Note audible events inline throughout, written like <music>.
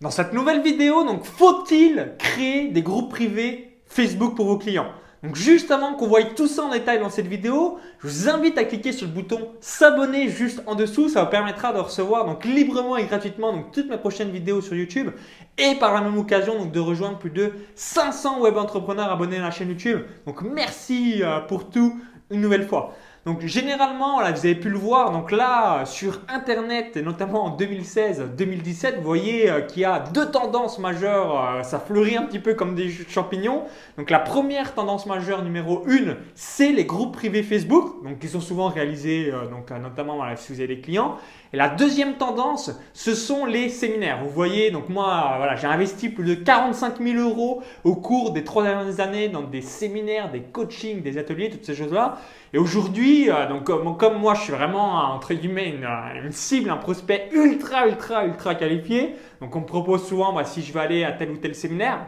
Dans cette nouvelle vidéo, donc faut-il créer des groupes privés Facebook pour vos clients? Donc juste avant qu'on voie tout ça en détail dans cette vidéo, je vous invite à cliquer sur le bouton s'abonner juste en dessous. Ça vous permettra de recevoir donc librement et gratuitement donc toutes mes prochaines vidéos sur YouTube et par la même occasion donc de rejoindre plus de 500 web entrepreneurs abonnés à la chaîne YouTube. Donc merci euh, pour tout une nouvelle fois. Donc généralement, là, vous avez pu le voir, donc là sur Internet, et notamment en 2016-2017, vous voyez euh, qu'il y a deux tendances majeures, euh, ça fleurit un petit peu comme des champignons. Donc la première tendance majeure numéro une, c'est les groupes privés Facebook, donc qui sont souvent réalisés, euh, donc notamment si vous avez des clients. Et la deuxième tendance, ce sont les séminaires. Vous voyez, donc moi, voilà, j'ai investi plus de 45 000 euros au cours des trois dernières années dans des séminaires, des coachings, des ateliers, toutes ces choses-là. Et aujourd'hui, euh, donc comme, moi, je suis vraiment entre guillemets une, une, cible, un prospect ultra, ultra, ultra qualifié. Donc on me propose souvent, bah, si je vais aller à tel ou tel séminaire.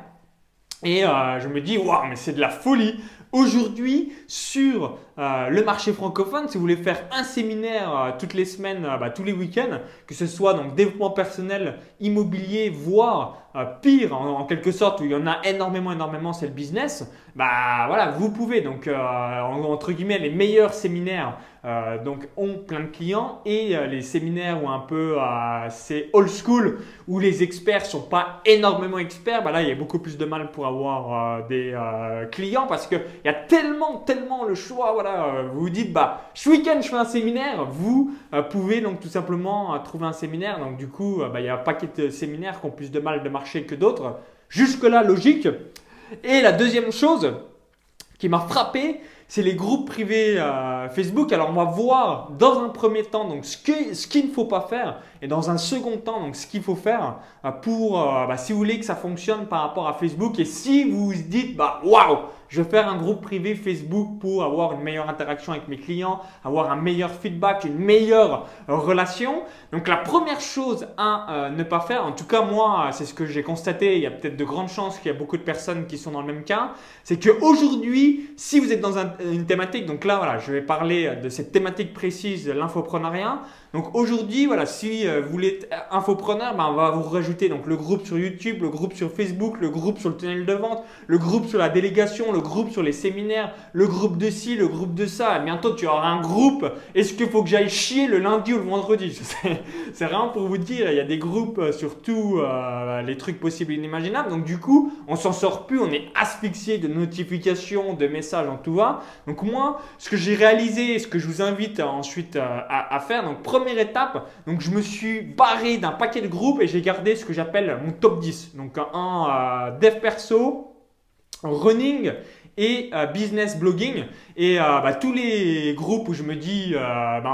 Et euh, je me dis, waouh, mais c'est de la folie. Aujourd'hui, sur euh, le marché francophone, si vous voulez faire un séminaire euh, toutes les semaines, euh, bah, tous les week-ends, que ce soit donc développement personnel, immobilier, voire pire en, quelque sorte où il y en a énormément, énormément, c'est le business. Bah voilà, vous pouvez donc entre guillemets les meilleurs séminaires donc ont plein de clients et les séminaires où un peu c'est old school où les experts sont pas énormément experts, bah là il y a beaucoup plus de mal pour avoir des clients parce que il y a tellement, tellement le choix. Voilà, euh, vous vous dites, bah, ce week-end, je fais un séminaire. Vous euh, pouvez donc tout simplement euh, trouver un séminaire. Donc, du coup, bah, il y a un paquet de séminaires qui ont plus de mal de marcher que d'autres. Jusque-là, logique. Et la deuxième chose qui m'a frappé, c'est les groupes privés Facebook. Alors, on va voir dans un premier temps donc, ce qu'il ce qu'il ne faut pas faire et dans un second temps donc, ce qu'il faut faire pour, bah, si vous voulez que ça fonctionne par rapport à Facebook. Et si vous vous dites, bah, waouh! Je vais faire un groupe privé Facebook pour avoir une meilleure interaction avec mes clients, avoir un meilleur feedback, une meilleure euh, relation. Donc la première chose à euh, ne pas faire, en tout cas moi, c'est ce que j'ai constaté, il y a peut-être de grandes chances qu'il y a beaucoup de personnes qui sont dans le même cas, c'est qu'aujourd'hui, si vous êtes dans une thématique, donc là voilà, je vais parler de cette thématique précise de l'infoprenariat. Donc aujourd'hui, voilà, si euh, vous voulez être infopreneur, ben, on va vous rajouter donc le groupe sur YouTube, le groupe sur Facebook, le groupe sur le tunnel de vente, le groupe sur la délégation, le groupe sur les séminaires, le groupe de ci, le groupe de ça. bientôt, tu auras un groupe. Est-ce qu'il faut que j'aille chier le lundi ou le vendredi? <laughs> C'est vraiment pour vous dire, il y a des groupes euh, sur tous euh, les trucs possibles et inimaginables. Donc du coup, on s'en sort plus, on est asphyxié de notifications, de messages en tout va. Donc moi, ce que j'ai réalisé, ce que je vous invite ensuite euh, à, faire, donc première étape, donc je me suis barré d'un paquet de groupes et j'ai gardé ce que j'appelle mon top 10. Donc un dev perso, running et euh, business blogging. Et euh, bah, tous les groupes où je me dis, euh, bah,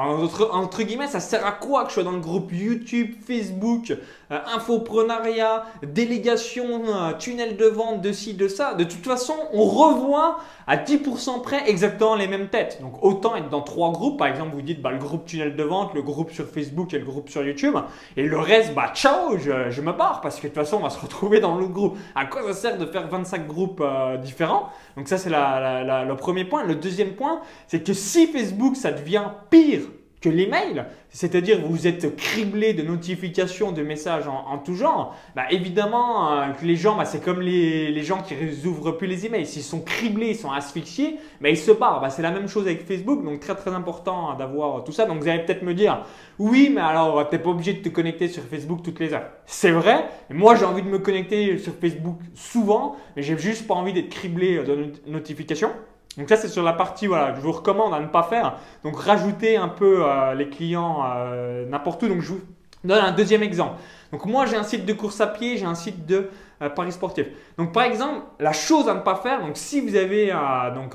entre, guillemets, ça sert à quoi que je sois dans le groupe YouTube, Facebook, infoprenariat, délégation, tunnel de vente, de ci, de ça. De toute façon, on revoit à 10% près exactement les mêmes têtes. Donc autant être dans trois groupes. Par exemple, vous dites bah, le groupe tunnel de vente, le groupe sur Facebook et le groupe sur YouTube. Et le reste, bah ciao, je, je me barre parce que de toute façon, on va se retrouver dans l'autre groupe. À quoi ça sert de faire 25 groupes différents? Donc ça, c'est le premier point. Le deuxième point, c'est que si Facebook, ça devient pire que l'email, c'est-à-dire vous êtes criblé de notifications, de messages en, tout genre, bah évidemment euh, que les gens, bah, c'est comme les, gens qui ouvrent plus les emails, s'ils sont criblés, ils sont asphyxiés, bah, ils se barrent. Bah, c'est la même chose avec Facebook, donc très très important d'avoir tout ça. Donc vous allez peut-être me dire, oui, mais alors tu n'es pas obligé de te connecter sur Facebook toutes les heures. C'est vrai, moi j'ai envie de me connecter sur Facebook souvent, mais j'ai juste pas envie d'être criblé de notifications. Donc ça, c'est sur la partie, voilà, je vous recommande à ne pas faire. Donc rajouter un peu euh, les clients euh, n'importe où. Donc je vous donne un deuxième exemple. Donc moi, j'ai un site de course à pied, j'ai un site de euh, paris sportif. Donc par exemple, la chose à ne pas faire, donc si vous avez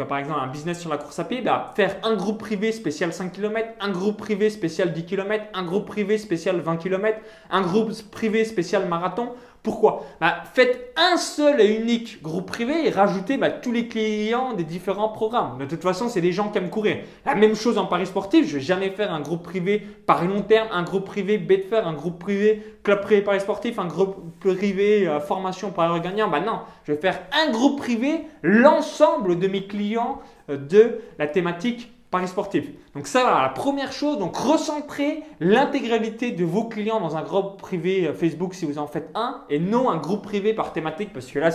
par exemple un business sur la course à pied, bah, faire un groupe privé spécial 5 km, un groupe privé spécial 10 km, un groupe privé spécial 20 km, un groupe privé spécial marathon. Pourquoi? Bah, Faites un seul et unique groupe privé et rajoutez bah, tous les clients des différents programmes. De toute façon, c'est des gens qui aiment courir. La même chose en Paris sportif. Je ne vais jamais faire un groupe privé Paris long terme, un groupe privé Betfair, un groupe privé Club privé Paris sportif, un groupe privé euh, formation Paris gagnant. Bah non, je vais faire un groupe privé, l'ensemble de mes clients euh, de la thématique Paris sportif. Donc ça, voilà, la première chose, donc recentrer l'intégralité de vos clients dans un groupe privé euh, Facebook si vous en faites un, et non un groupe privé par thématique, parce que là,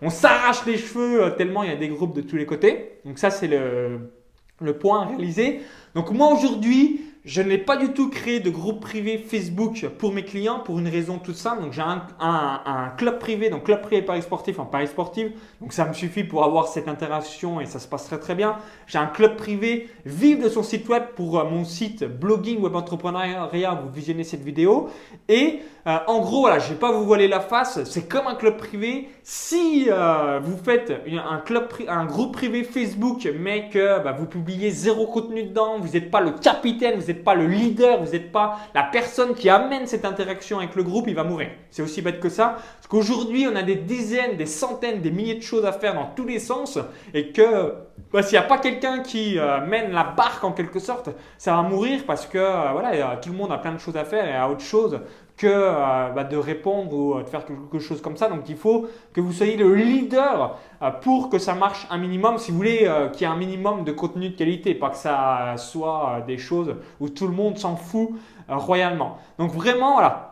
on s'arrache les cheveux euh, tellement il y a des groupes de tous les côtés. Donc ça, c'est le, le point à réaliser. Donc moi aujourd'hui, je n'ai pas du tout créé de groupe privé Facebook pour mes clients pour une raison toute simple. Donc j'ai un, club privé, donc club privé Paris sportif en Paris sportif. Donc ça me suffit pour avoir cette interaction et ça se passe très très bien. J'ai un club privé vive de son site web pour euh, mon site blogging web entrepreneuriat. Vous visionnez cette vidéo et euh, en gros, voilà, je vais pas vous voiler la face. C'est comme un club privé. Si euh, vous faites un club, un groupe privé Facebook, mais que bah, vous publiez zéro contenu dedans, vous n'êtes pas le capitaine, vous n'êtes pas le leader, vous n'êtes pas la personne qui amène cette interaction avec le groupe, il va mourir. C'est aussi bête que ça. Parce qu'aujourd'hui, on a des dizaines, des centaines, des milliers de choses à faire dans tous les sens, et que bah, s'il n'y a pas quelqu'un qui euh, mène la barque en quelque sorte, ça va mourir parce que voilà, tout le monde a plein de choses à faire et a autre chose que euh, bah, de répondre ou euh, de faire quelque chose comme ça. Donc il faut que vous soyez le leader euh, pour que ça marche un minimum. Si vous voulez qu'il y ait un minimum de contenu de qualité, pas que ça soit des choses où tout le monde s'en fout royalement. Donc vraiment, voilà,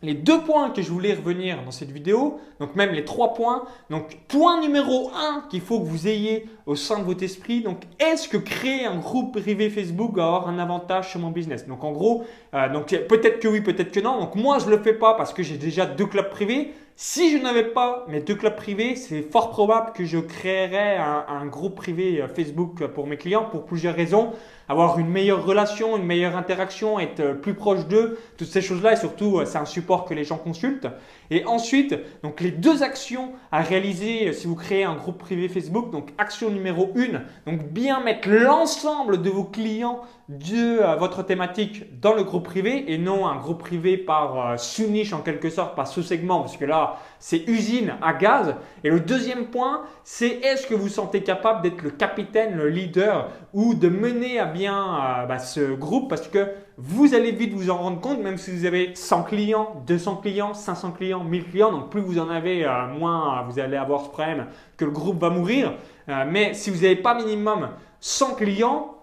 les deux points que je voulais revenir dans cette vidéo, donc même les trois points. Donc point numéro un qu'il faut que vous ayez au sein de votre esprit, donc est-ce que créer un groupe privé Facebook va avoir un avantage sur mon business? Donc en gros, euh, peut-être que oui, peut-être que non. Donc moi je le fais pas parce que j'ai déjà deux clubs privés. Si je n'avais pas mes deux clubs privés, c'est fort probable que je créerais un, groupe privé euh, Facebook pour mes clients pour plusieurs raisons avoir une meilleure relation, une meilleure interaction, être euh, plus proche d'eux, toutes ces choses-là et surtout euh, c'est un support que les gens consultent. Et ensuite, donc les deux actions à réaliser euh, si vous créez un groupe privé Facebook. Donc action numéro 1, donc bien mettre l'ensemble de vos clients de votre thématique dans le groupe privé et non un groupe privé par sous-niche en quelque sorte, par sous-segment parce que là c'est usine à gaz. Et le deuxième point, c'est est-ce que vous sentez capable d'être le capitaine, le leader ou de mener à bien euh, bah, ce groupe parce que vous allez vite vous en rendre compte, même si vous avez 100 clients, 200 clients, 500 clients, 1000 clients, donc plus vous en avez, euh, moins vous allez avoir ce problème que le groupe va mourir. Euh, mais si vous n'avez pas minimum 100 clients,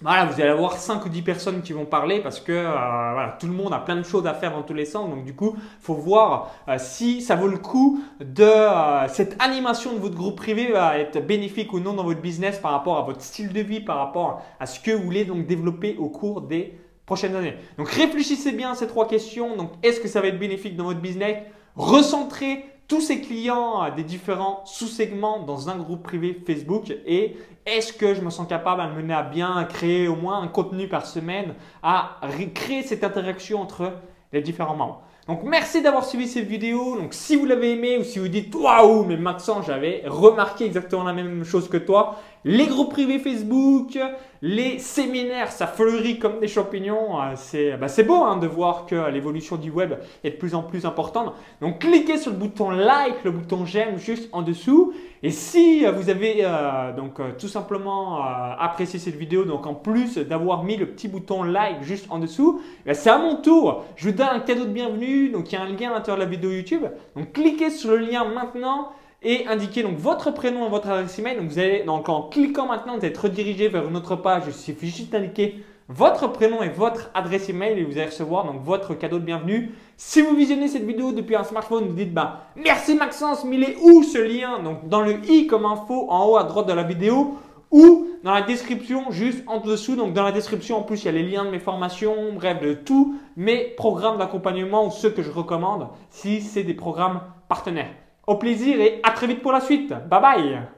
voilà, vous allez avoir 5 ou 10 personnes qui vont parler parce que euh, voilà, tout le monde a plein de choses à faire dans tous les sens. Donc du coup, faut voir euh, si ça vaut le coup de euh, cette animation de votre groupe privé va être bénéfique ou non dans votre business par rapport à votre style de vie, par rapport à ce que vous voulez donc développer au cours des prochaines années. Donc réfléchissez bien à ces trois questions. Donc est-ce que ça va être bénéfique dans votre business? Recentrez tous ces clients des différents sous-segments dans un groupe privé Facebook et est-ce que je me sens capable de mener à bien, créer au moins un contenu par semaine, à créer cette interaction entre les différents membres? Donc merci d'avoir suivi cette vidéo. Donc si vous l'avez aimé ou si vous dites waouh mais Maxence j'avais remarqué exactement la même chose que toi, les groupes privés Facebook, les séminaires, ça fleurit comme des champignons. Euh, c'est bah, beau hein, de voir que l'évolution du web est de plus en plus importante. Donc cliquez sur le bouton like, le bouton j'aime juste en dessous. Et si euh, vous avez euh, donc tout simplement apprécié cette vidéo, donc en plus d'avoir mis le petit bouton like juste en dessous, eh c'est à mon tour. Je vous donne un cadeau de bienvenue. Donc il y a un lien à l'intérieur de la vidéo YouTube. Donc cliquez sur le lien maintenant et indiquez donc votre prénom et votre adresse email. Donc vous allez donc en cliquant maintenant, vous êtes redirigé vers une autre page. Il suffit juste d'indiquer votre prénom et votre adresse email et vous allez recevoir donc votre cadeau de bienvenue. Si vous visionnez cette vidéo depuis un smartphone, vous dites bah merci Maxence, mais il est où ce lien Donc dans le i comme info en haut à droite de la vidéo ou dans la description juste en dessous. Donc dans la description en plus il y a les liens de mes formations, bref de tous mes programmes d'accompagnement ou ceux que je recommande si c'est des programmes partenaires. Au plaisir et à très vite pour la suite. Bye bye